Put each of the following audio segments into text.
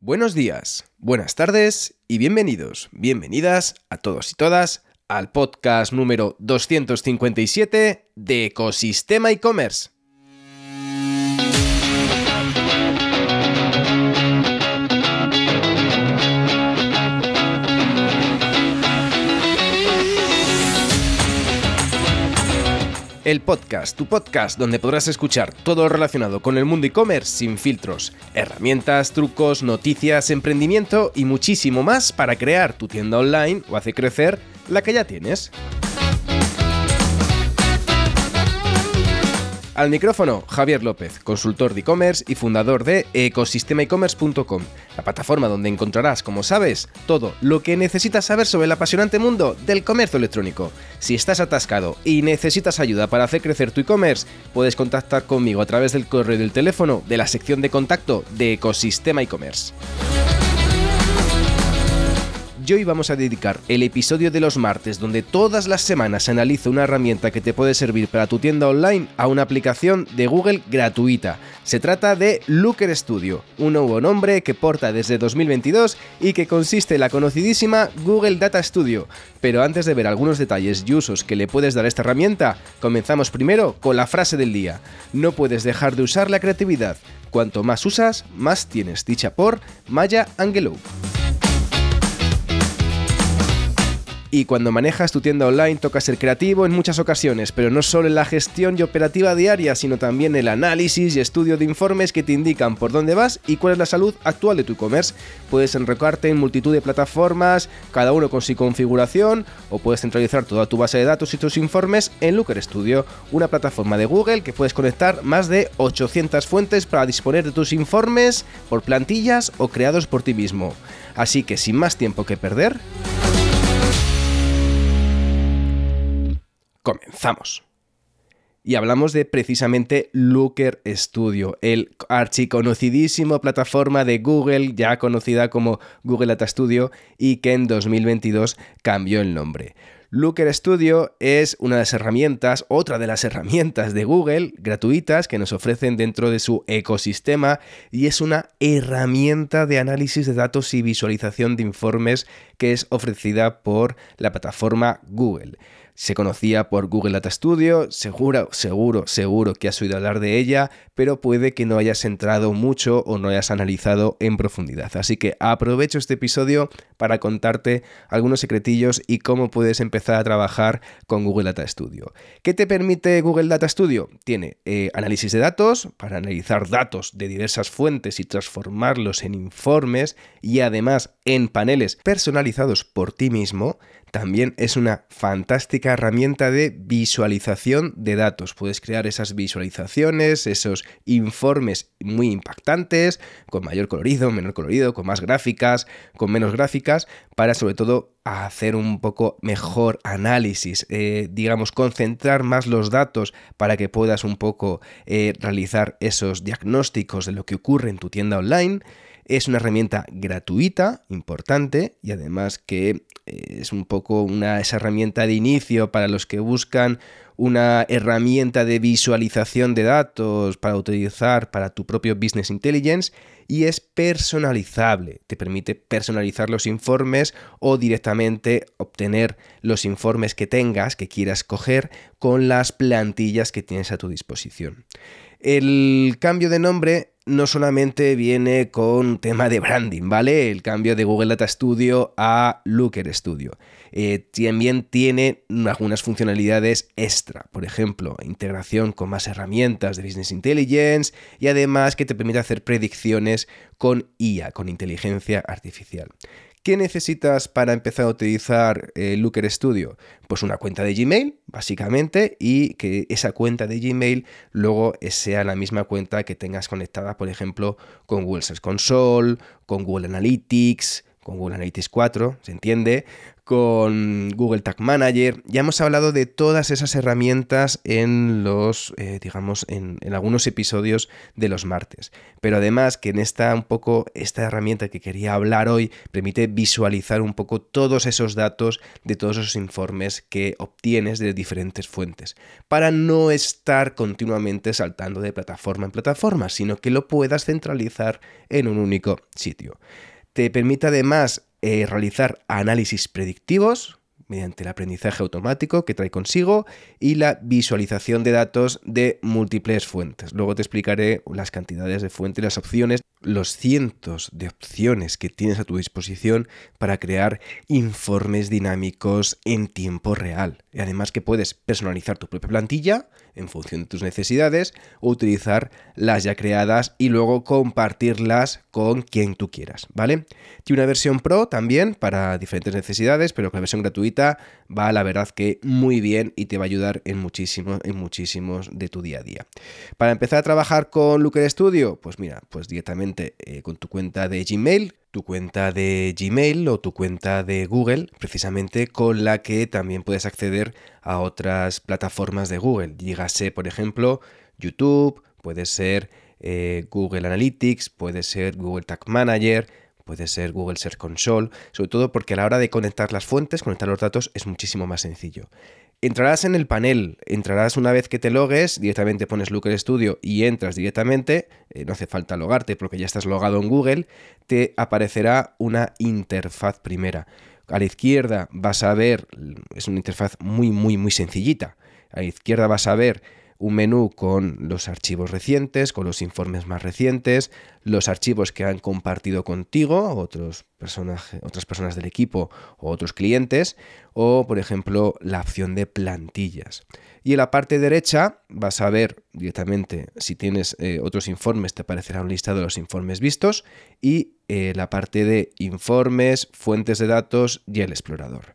Buenos días, buenas tardes y bienvenidos, bienvenidas a todos y todas al podcast número 257 de Ecosistema e-commerce. El podcast, tu podcast donde podrás escuchar todo lo relacionado con el mundo e-commerce sin filtros, herramientas, trucos, noticias, emprendimiento y muchísimo más para crear tu tienda online o hacer crecer la que ya tienes. Al micrófono, Javier López, consultor de e-commerce y fundador de ecosistemaecommerce.com, la plataforma donde encontrarás, como sabes, todo lo que necesitas saber sobre el apasionante mundo del comercio electrónico. Si estás atascado y necesitas ayuda para hacer crecer tu e-commerce, puedes contactar conmigo a través del correo y del teléfono de la sección de contacto de Ecosistema e-commerce y hoy vamos a dedicar el episodio de los martes, donde todas las semanas analizo una herramienta que te puede servir para tu tienda online, a una aplicación de Google gratuita. Se trata de Looker Studio, un nuevo nombre que porta desde 2022 y que consiste en la conocidísima Google Data Studio. Pero antes de ver algunos detalles y usos que le puedes dar a esta herramienta, comenzamos primero con la frase del día. No puedes dejar de usar la creatividad. Cuanto más usas, más tienes. Dicha por Maya Angelou. Y cuando manejas tu tienda online toca ser creativo en muchas ocasiones, pero no solo en la gestión y operativa diaria, sino también el análisis y estudio de informes que te indican por dónde vas y cuál es la salud actual de tu e-commerce. Puedes enrocarte en multitud de plataformas, cada uno con su configuración, o puedes centralizar toda tu base de datos y tus informes en Looker Studio, una plataforma de Google que puedes conectar más de 800 fuentes para disponer de tus informes por plantillas o creados por ti mismo. Así que sin más tiempo que perder, comenzamos. Y hablamos de precisamente Looker Studio, el archiconocidísimo plataforma de Google, ya conocida como Google Data Studio, y que en 2022 cambió el nombre. Looker Studio es una de las herramientas, otra de las herramientas de Google gratuitas que nos ofrecen dentro de su ecosistema y es una herramienta de análisis de datos y visualización de informes que es ofrecida por la plataforma Google se conocía por Google Data Studio, seguro, seguro, seguro que has oído hablar de ella, pero puede que no hayas entrado mucho o no hayas analizado en profundidad. Así que aprovecho este episodio para contarte algunos secretillos y cómo puedes empezar a trabajar con Google Data Studio. ¿Qué te permite Google Data Studio? Tiene eh, análisis de datos para analizar datos de diversas fuentes y transformarlos en informes y además en paneles personalizados por ti mismo también es una fantástica herramienta de visualización de datos. Puedes crear esas visualizaciones, esos informes muy impactantes, con mayor colorido, menor colorido, con más gráficas, con menos gráficas, para sobre todo hacer un poco mejor análisis, eh, digamos, concentrar más los datos para que puedas un poco eh, realizar esos diagnósticos de lo que ocurre en tu tienda online. Es una herramienta gratuita, importante, y además que eh, es un poco una, esa herramienta de inicio para los que buscan una herramienta de visualización de datos para utilizar para tu propio Business Intelligence y es personalizable. Te permite personalizar los informes o directamente obtener los informes que tengas, que quieras coger, con las plantillas que tienes a tu disposición. El cambio de nombre no solamente viene con tema de branding, ¿vale? El cambio de Google Data Studio a Looker Studio. Eh, también tiene algunas funcionalidades extra, por ejemplo, integración con más herramientas de Business Intelligence y además que te permite hacer predicciones con IA, con inteligencia artificial. ¿Qué necesitas para empezar a utilizar eh, Looker Studio? Pues una cuenta de Gmail, básicamente, y que esa cuenta de Gmail luego sea la misma cuenta que tengas conectada, por ejemplo, con Google Search Console, con Google Analytics, con Google Analytics 4, se entiende, con Google Tag Manager. Ya hemos hablado de todas esas herramientas en los, eh, digamos, en, algunos episodios de los martes. Pero además que en esta un poco, esta herramienta que quería hablar hoy permite visualizar un poco todos esos datos de todos esos informes que obtienes de diferentes fuentes. Para no estar continuamente saltando de plataforma en plataforma, sino que lo puedas centralizar en un único sitio. Te permite además eh, realizar análisis predictivos mediante el aprendizaje automático que trae consigo y la visualización de datos de múltiples fuentes. Luego te explicaré las cantidades de fuentes y las opciones, los cientos de opciones que tienes a tu disposición para crear informes dinámicos en tiempo real. Y además que puedes personalizar tu propia plantilla en función de tus necesidades o utilizar las ya creadas y luego compartirlas con quien tú quieras, ¿vale? Tiene una versión pro también para diferentes necesidades, pero con la versión gratuita va la verdad que muy bien y te va a ayudar en muchísimos, en muchísimos de tu día a día. Para empezar a trabajar con Looker Studio, pues mira, pues directamente eh, con tu cuenta de Gmail, tu cuenta de Gmail o tu cuenta de Google, precisamente con la que también puedes acceder a otras plataformas de Google. Dígase, por ejemplo, YouTube, puede ser eh, Google Analytics, puede ser Google Tag Manager, puede ser Google Search Console, sobre todo porque a la hora de conectar las fuentes, conectar los datos es muchísimo más sencillo. Entrarás en el panel, entrarás una vez que te logues, directamente pones Looker Studio y entras directamente, eh, no hace falta logarte porque ya estás logado en Google, te aparecerá una interfaz primera. A la izquierda vas a ver, es una interfaz muy, muy, muy sencillita. A la izquierda vas a ver un menú con los archivos recientes, con los informes más recientes, los archivos que han compartido contigo otros otras personas del equipo o otros clientes, o por ejemplo la opción de plantillas. Y en la parte derecha vas a ver directamente si tienes eh, otros informes, te aparecerá un listado de los informes vistos y eh, la parte de informes, fuentes de datos y el explorador.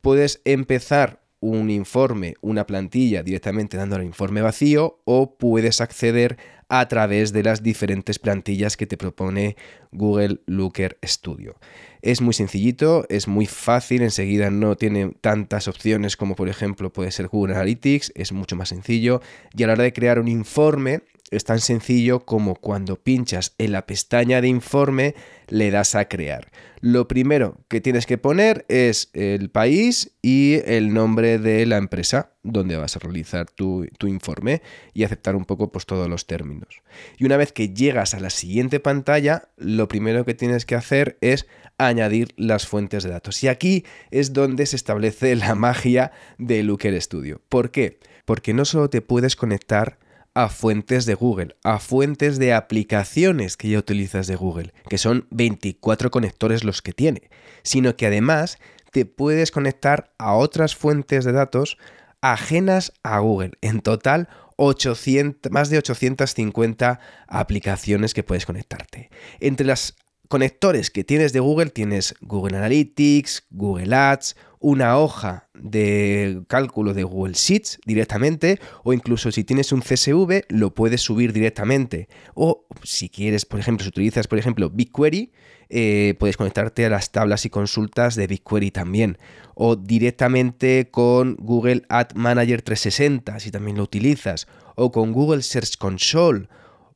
Puedes empezar un informe, una plantilla directamente dando el informe vacío o puedes acceder a través de las diferentes plantillas que te propone Google Looker Studio. Es muy sencillito, es muy fácil, enseguida no tiene tantas opciones como por ejemplo puede ser Google Analytics, es mucho más sencillo y a la hora de crear un informe es tan sencillo como cuando pinchas en la pestaña de informe le das a crear. Lo primero que tienes que poner es el país y el nombre de la empresa donde vas a realizar tu, informe y aceptar un poco pues, todos los términos. Y una vez que llegas a la siguiente pantalla, lo primero que tienes que hacer es añadir las fuentes de datos. Y aquí es donde se establece la magia de Looker Studio. ¿Por qué? Porque no solo te puedes conectar a fuentes de Google, a fuentes de aplicaciones que ya utilizas de Google, que son 24 conectores los que tiene, sino que además te puedes conectar a otras fuentes de datos ajenas a Google. En total, 800, más de 850 aplicaciones que puedes conectarte. Entre las conectores que tienes de Google tienes Google Analytics, Google Ads, una hoja de cálculo de Google Sheets directamente o incluso si tienes un CSV lo puedes subir directamente. O si quieres, por ejemplo, si utilizas por ejemplo BigQuery, eh, puedes conectarte a las tablas y consultas de BigQuery también. O directamente con Google Ad Manager 360 si también lo utilizas. O con Google Search Console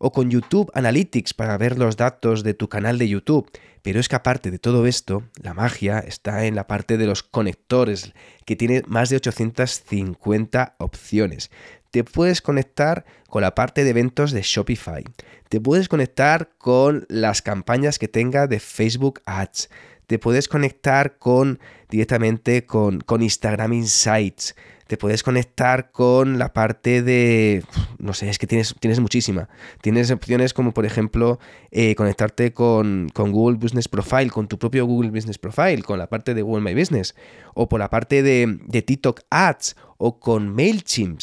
o con YouTube Analytics para ver los datos de tu canal de YouTube. Pero es que aparte de todo esto, la magia está en la parte de los conectores, que tiene más de 850 opciones. Te puedes conectar con la parte de eventos de Shopify. Te puedes conectar con las campañas que tenga de Facebook Ads. Te puedes conectar con directamente con, con Instagram Insights te puedes conectar con la parte de, no sé, es que tienes, tienes muchísima. Tienes opciones como, por ejemplo, eh, conectarte con, Google Business Profile, con tu propio Google Business Profile, con la parte de Google My Business, o por la parte de, de TikTok Ads, o con MailChimp.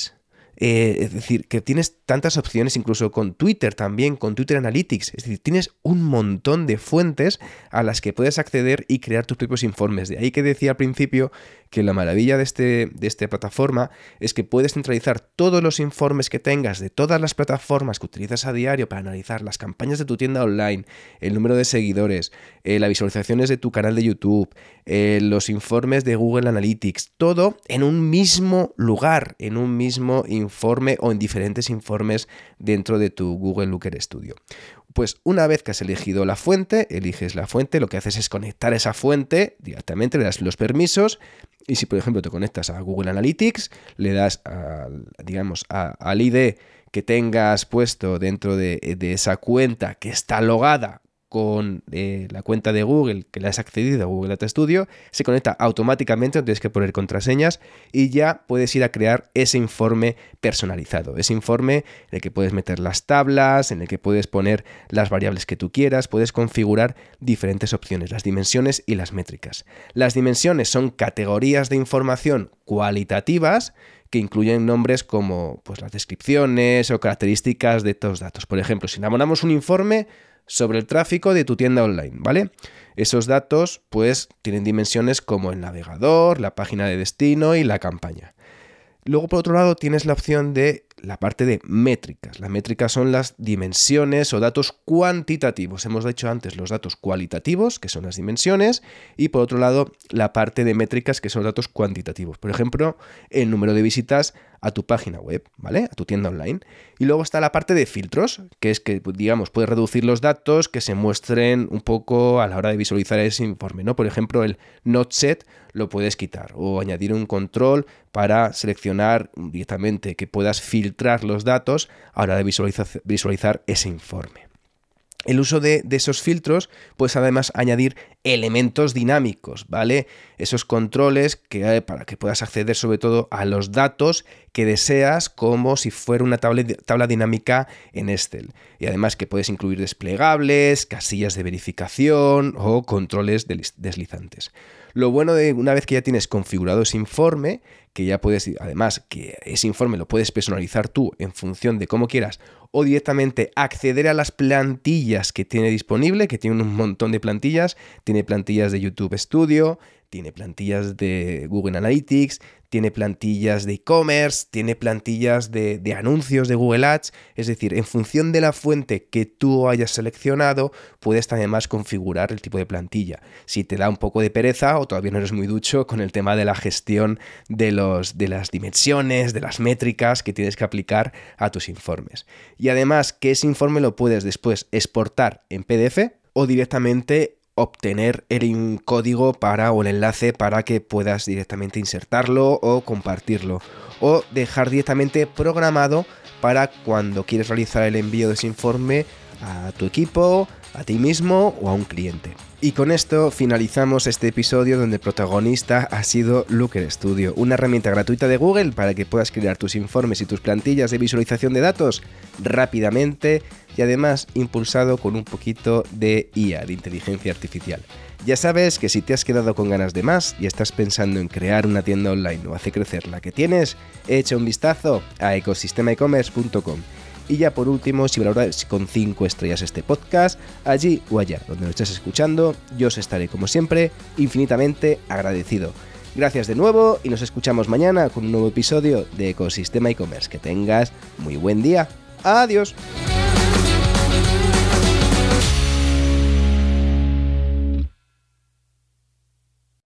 Eh, es decir, que tienes tantas opciones incluso con Twitter también, con Twitter Analytics. Es decir, tienes un montón de fuentes a las que puedes acceder y crear tus propios informes. De ahí que decía al principio que la maravilla de, este, de esta plataforma es que puedes centralizar todos los informes que tengas de todas las plataformas que utilizas a diario para analizar las campañas de tu tienda online, el número de seguidores, eh, las visualizaciones de tu canal de YouTube, eh, los informes de Google Analytics, todo en un mismo lugar, en un mismo informe o en diferentes informes dentro de tu Google Looker Studio. Pues una vez que has elegido la fuente, eliges la fuente, lo que haces es conectar esa fuente directamente, le das los permisos y si por ejemplo te conectas a Google Analytics, le das digamos al ID que tengas puesto dentro de, de esa cuenta que está logada con eh, la cuenta de Google que le has accedido a Google Data Studio, se conecta automáticamente, no tienes que poner contraseñas y ya puedes ir a crear ese informe personalizado. Ese informe en el que puedes meter las tablas, en el que puedes poner las variables que tú quieras, puedes configurar diferentes opciones, las dimensiones y las métricas. Las dimensiones son categorías de información cualitativas que incluyen nombres como pues, las descripciones o características de estos datos. Por ejemplo, si enamoramos un informe sobre el tráfico de tu tienda online, ¿vale? Esos datos pues tienen dimensiones como el navegador, la página de destino y la campaña. Luego, por otro lado, tienes la opción de la parte de métricas. Las métricas son las dimensiones o datos cuantitativos. Hemos dicho antes los datos cualitativos, que son las dimensiones, y por otro lado, la parte de métricas, que son datos cuantitativos. Por ejemplo, el número de visitas a tu página web, ¿vale? A tu tienda online. Y luego está la parte de filtros, que es que, digamos, puedes reducir los datos que se muestren un poco a la hora de visualizar ese informe, ¿no? Por ejemplo, el not set lo puedes quitar o añadir un control para seleccionar directamente que puedas filtrar los datos a la hora de visualizar, visualizar ese informe. El uso de, esos filtros puedes además añadir elementos dinámicos, ¿vale? Esos controles que, para que puedas acceder sobre todo a los datos que deseas como si fuera una tabla, tabla dinámica en Excel. Y además que puedes incluir desplegables, casillas de verificación o controles deslizantes. Lo bueno de una vez que ya tienes configurado ese informe, que ya puedes, además, que ese informe lo puedes personalizar tú en función de cómo quieras, o directamente acceder a las plantillas que tiene disponible, que tiene un montón de plantillas, tiene plantillas de YouTube Studio, tiene plantillas de Google Analytics, tiene plantillas de e-commerce, tiene plantillas de, anuncios de Google Ads, es decir, en función de la fuente que tú hayas seleccionado, puedes además configurar el tipo de plantilla. Si te da un poco de pereza o todavía no eres muy ducho con el tema de la gestión de, los, de las dimensiones, de las métricas que tienes que aplicar a tus informes. Y además que ese informe lo puedes después exportar en PDF o directamente obtener el código para o el enlace para que puedas directamente insertarlo o compartirlo. O dejar directamente programado para cuando quieres realizar el envío de ese informe a tu equipo, a ti mismo o a un cliente. Y con esto finalizamos este episodio donde el protagonista ha sido Looker Studio, una herramienta gratuita de Google para que puedas crear tus informes y tus plantillas de visualización de datos rápidamente y además impulsado con un poquito de IA, de inteligencia artificial. Ya sabes que si te has quedado con ganas de más y estás pensando en crear una tienda online o hacer crecer la que tienes, echa un vistazo a ecosistemaecommerce.com y ya por último, si valoras con 5 estrellas este podcast, allí o allá donde lo estés escuchando, yo os estaré como siempre infinitamente agradecido. Gracias de nuevo y nos escuchamos mañana con un nuevo episodio de Ecosistema e-commerce. Que tengas muy buen día. Adiós.